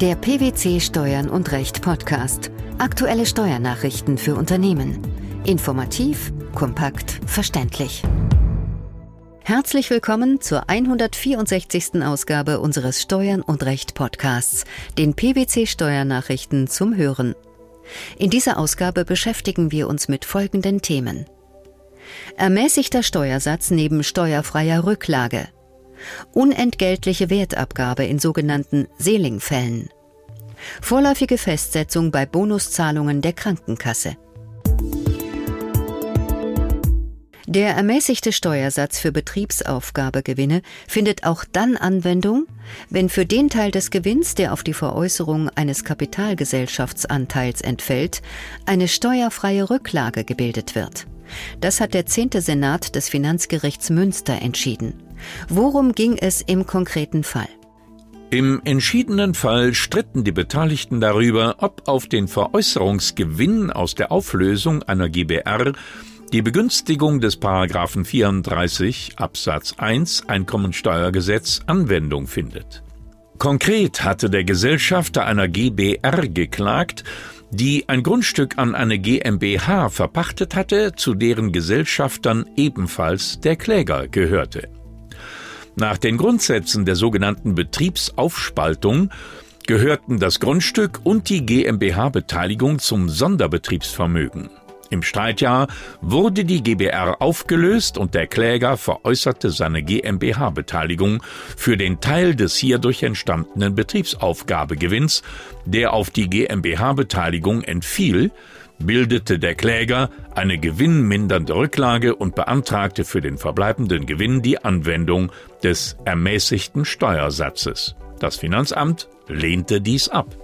Der PwC Steuern und Recht Podcast. Aktuelle Steuernachrichten für Unternehmen. Informativ, kompakt, verständlich. Herzlich willkommen zur 164. Ausgabe unseres Steuern und Recht Podcasts, den PwC Steuernachrichten zum Hören. In dieser Ausgabe beschäftigen wir uns mit folgenden Themen. Ermäßigter Steuersatz neben steuerfreier Rücklage – unentgeltliche Wertabgabe in sogenannten Seelingfällen, vorläufige Festsetzung bei Bonuszahlungen der Krankenkasse. Der ermäßigte Steuersatz für Betriebsaufgabegewinne findet auch dann Anwendung, wenn für den Teil des Gewinns, der auf die Veräußerung eines Kapitalgesellschaftsanteils entfällt, eine steuerfreie Rücklage gebildet wird. Das hat der zehnte Senat des Finanzgerichts Münster entschieden. Worum ging es im konkreten Fall? Im entschiedenen Fall stritten die Beteiligten darüber, ob auf den Veräußerungsgewinn aus der Auflösung einer GBR die Begünstigung des Paragraphen 34 Absatz 1 Einkommensteuergesetz Anwendung findet. Konkret hatte der Gesellschafter einer GBR geklagt, die ein Grundstück an eine GmbH verpachtet hatte, zu deren Gesellschaftern ebenfalls der Kläger gehörte. Nach den Grundsätzen der sogenannten Betriebsaufspaltung gehörten das Grundstück und die GmbH-Beteiligung zum Sonderbetriebsvermögen. Im Streitjahr wurde die GBR aufgelöst und der Kläger veräußerte seine GmbH-Beteiligung für den Teil des hierdurch entstandenen Betriebsaufgabegewinns, der auf die GmbH-Beteiligung entfiel, bildete der Kläger eine gewinnmindernde Rücklage und beantragte für den verbleibenden Gewinn die Anwendung des ermäßigten Steuersatzes. Das Finanzamt lehnte dies ab.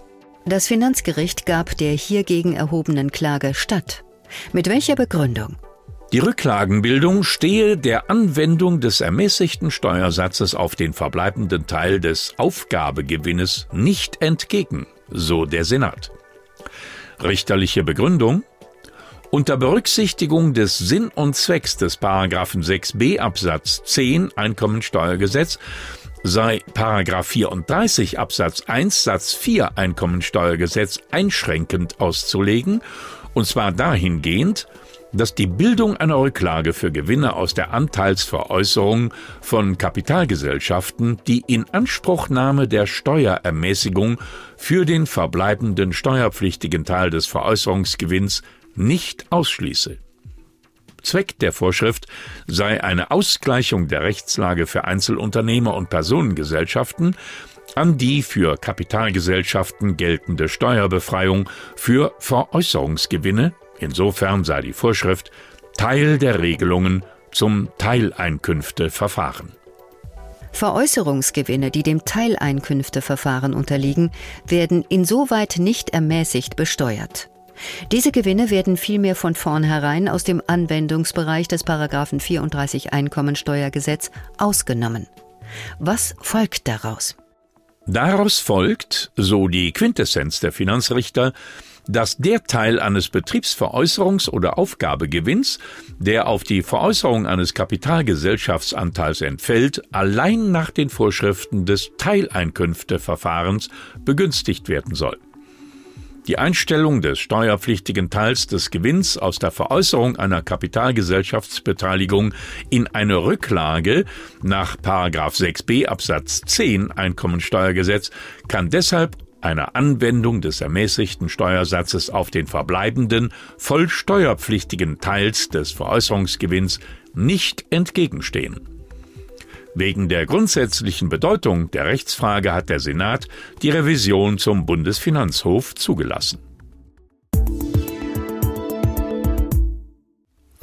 Das Finanzgericht gab der hiergegen erhobenen Klage statt. Mit welcher Begründung? Die Rücklagenbildung stehe der Anwendung des ermäßigten Steuersatzes auf den verbleibenden Teil des Aufgabegewinnes nicht entgegen, so der Senat. Richterliche Begründung unter Berücksichtigung des Sinn und Zwecks des Paragraphen 6b Absatz 10 Einkommensteuergesetz sei Paragraph 34 Absatz 1 Satz 4 Einkommensteuergesetz einschränkend auszulegen und zwar dahingehend, dass die Bildung einer Rücklage für Gewinne aus der Anteilsveräußerung von Kapitalgesellschaften die Inanspruchnahme der Steuerermäßigung für den verbleibenden steuerpflichtigen Teil des Veräußerungsgewinns nicht ausschließe. Zweck der Vorschrift sei eine Ausgleichung der Rechtslage für Einzelunternehmer und Personengesellschaften an die für Kapitalgesellschaften geltende Steuerbefreiung für Veräußerungsgewinne, insofern sei die Vorschrift Teil der Regelungen zum Teileinkünfteverfahren. Veräußerungsgewinne, die dem Teileinkünfteverfahren unterliegen, werden insoweit nicht ermäßigt besteuert. Diese Gewinne werden vielmehr von vornherein aus dem Anwendungsbereich des Paragraphen 34 Einkommensteuergesetz ausgenommen. Was folgt daraus? Daraus folgt, so die Quintessenz der Finanzrichter, dass der Teil eines Betriebsveräußerungs- oder Aufgabegewinns, der auf die Veräußerung eines Kapitalgesellschaftsanteils entfällt, allein nach den Vorschriften des Teileinkünfteverfahrens begünstigt werden soll. Die Einstellung des steuerpflichtigen Teils des Gewinns aus der Veräußerung einer Kapitalgesellschaftsbeteiligung in eine Rücklage nach 6b Absatz 10 Einkommensteuergesetz kann deshalb einer Anwendung des ermäßigten Steuersatzes auf den verbleibenden, voll steuerpflichtigen Teils des Veräußerungsgewinns nicht entgegenstehen. Wegen der grundsätzlichen Bedeutung der Rechtsfrage hat der Senat die Revision zum Bundesfinanzhof zugelassen.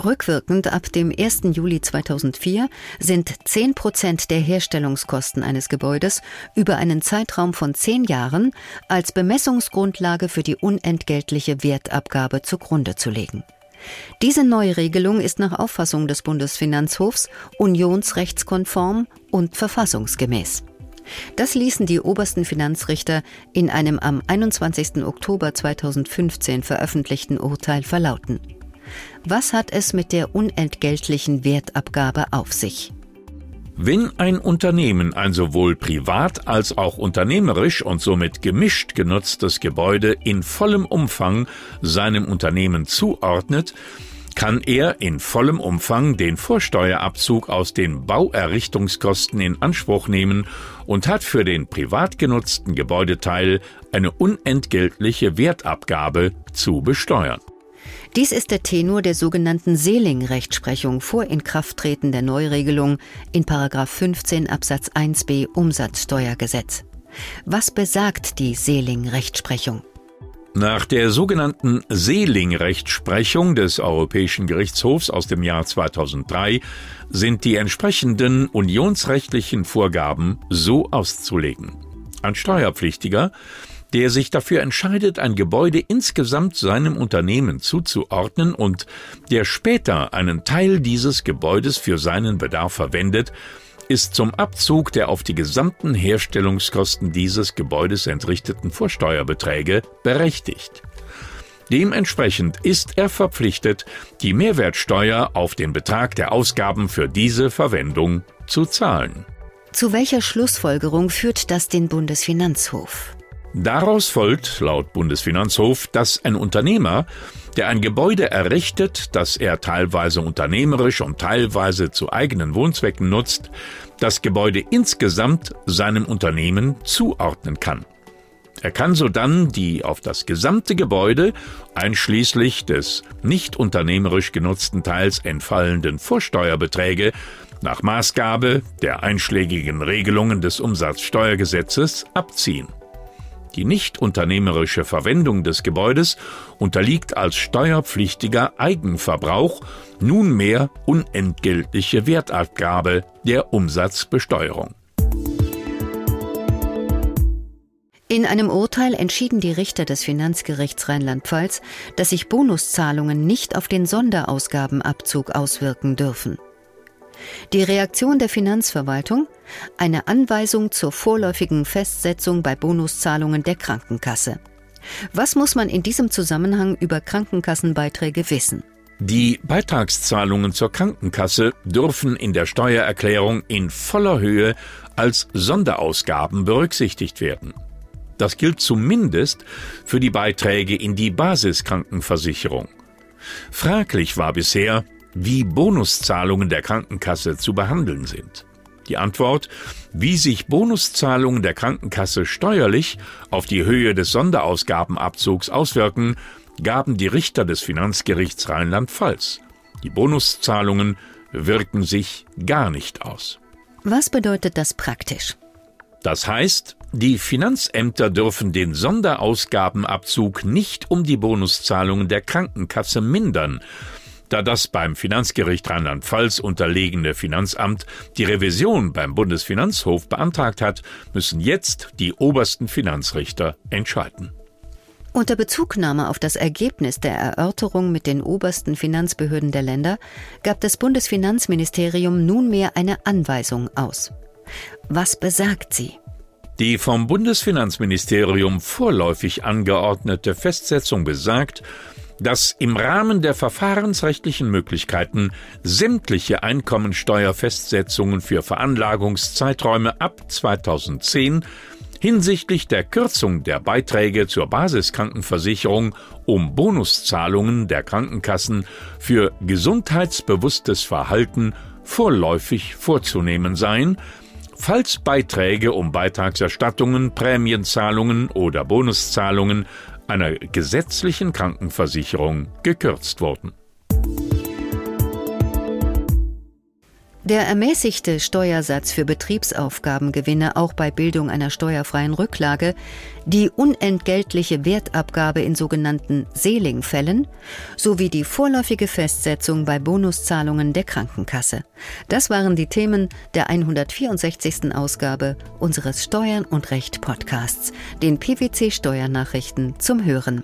Rückwirkend ab dem 1. Juli 2004 sind 10 Prozent der Herstellungskosten eines Gebäudes über einen Zeitraum von zehn Jahren als Bemessungsgrundlage für die unentgeltliche Wertabgabe zugrunde zu legen. Diese Neuregelung ist nach Auffassung des Bundesfinanzhofs unionsrechtskonform und verfassungsgemäß. Das ließen die obersten Finanzrichter in einem am 21. Oktober 2015 veröffentlichten Urteil verlauten. Was hat es mit der unentgeltlichen Wertabgabe auf sich? Wenn ein Unternehmen ein sowohl privat als auch unternehmerisch und somit gemischt genutztes Gebäude in vollem Umfang seinem Unternehmen zuordnet, kann er in vollem Umfang den Vorsteuerabzug aus den Bauerrichtungskosten in Anspruch nehmen und hat für den privat genutzten Gebäudeteil eine unentgeltliche Wertabgabe zu besteuern. Dies ist der Tenor der sogenannten Seeling-Rechtsprechung vor Inkrafttreten der Neuregelung in 15 Absatz 1b Umsatzsteuergesetz. Was besagt die Seeling-Rechtsprechung? Nach der sogenannten Seeling-Rechtsprechung des Europäischen Gerichtshofs aus dem Jahr 2003 sind die entsprechenden unionsrechtlichen Vorgaben so auszulegen. Ein Steuerpflichtiger der sich dafür entscheidet, ein Gebäude insgesamt seinem Unternehmen zuzuordnen und der später einen Teil dieses Gebäudes für seinen Bedarf verwendet, ist zum Abzug der auf die gesamten Herstellungskosten dieses Gebäudes entrichteten Vorsteuerbeträge berechtigt. Dementsprechend ist er verpflichtet, die Mehrwertsteuer auf den Betrag der Ausgaben für diese Verwendung zu zahlen. Zu welcher Schlussfolgerung führt das den Bundesfinanzhof? Daraus folgt, laut Bundesfinanzhof, dass ein Unternehmer, der ein Gebäude errichtet, das er teilweise unternehmerisch und teilweise zu eigenen Wohnzwecken nutzt, das Gebäude insgesamt seinem Unternehmen zuordnen kann. Er kann sodann die auf das gesamte Gebäude, einschließlich des nicht unternehmerisch genutzten Teils entfallenden Vorsteuerbeträge, nach Maßgabe der einschlägigen Regelungen des Umsatzsteuergesetzes abziehen. Die nicht unternehmerische Verwendung des Gebäudes unterliegt als steuerpflichtiger Eigenverbrauch nunmehr unentgeltliche Wertabgabe der Umsatzbesteuerung. In einem Urteil entschieden die Richter des Finanzgerichts Rheinland-Pfalz, dass sich Bonuszahlungen nicht auf den Sonderausgabenabzug auswirken dürfen. Die Reaktion der Finanzverwaltung? Eine Anweisung zur vorläufigen Festsetzung bei Bonuszahlungen der Krankenkasse. Was muss man in diesem Zusammenhang über Krankenkassenbeiträge wissen? Die Beitragszahlungen zur Krankenkasse dürfen in der Steuererklärung in voller Höhe als Sonderausgaben berücksichtigt werden. Das gilt zumindest für die Beiträge in die Basiskrankenversicherung. Fraglich war bisher, wie Bonuszahlungen der Krankenkasse zu behandeln sind. Die Antwort, wie sich Bonuszahlungen der Krankenkasse steuerlich auf die Höhe des Sonderausgabenabzugs auswirken, gaben die Richter des Finanzgerichts Rheinland-Pfalz. Die Bonuszahlungen wirken sich gar nicht aus. Was bedeutet das praktisch? Das heißt, die Finanzämter dürfen den Sonderausgabenabzug nicht um die Bonuszahlungen der Krankenkasse mindern, da das beim Finanzgericht Rheinland-Pfalz unterlegene Finanzamt die Revision beim Bundesfinanzhof beantragt hat, müssen jetzt die obersten Finanzrichter entscheiden. Unter Bezugnahme auf das Ergebnis der Erörterung mit den obersten Finanzbehörden der Länder gab das Bundesfinanzministerium nunmehr eine Anweisung aus. Was besagt sie? Die vom Bundesfinanzministerium vorläufig angeordnete Festsetzung besagt, dass im Rahmen der verfahrensrechtlichen Möglichkeiten sämtliche Einkommensteuerfestsetzungen für Veranlagungszeiträume ab 2010 hinsichtlich der Kürzung der Beiträge zur Basiskrankenversicherung um Bonuszahlungen der Krankenkassen für gesundheitsbewusstes Verhalten vorläufig vorzunehmen seien, falls Beiträge um Beitragserstattungen, Prämienzahlungen oder Bonuszahlungen einer gesetzlichen Krankenversicherung gekürzt wurden. Der ermäßigte Steuersatz für Betriebsaufgabengewinne auch bei Bildung einer steuerfreien Rücklage, die unentgeltliche Wertabgabe in sogenannten Seelingfällen sowie die vorläufige Festsetzung bei Bonuszahlungen der Krankenkasse. Das waren die Themen der 164. Ausgabe unseres Steuern und Recht Podcasts, den PwC Steuernachrichten zum Hören.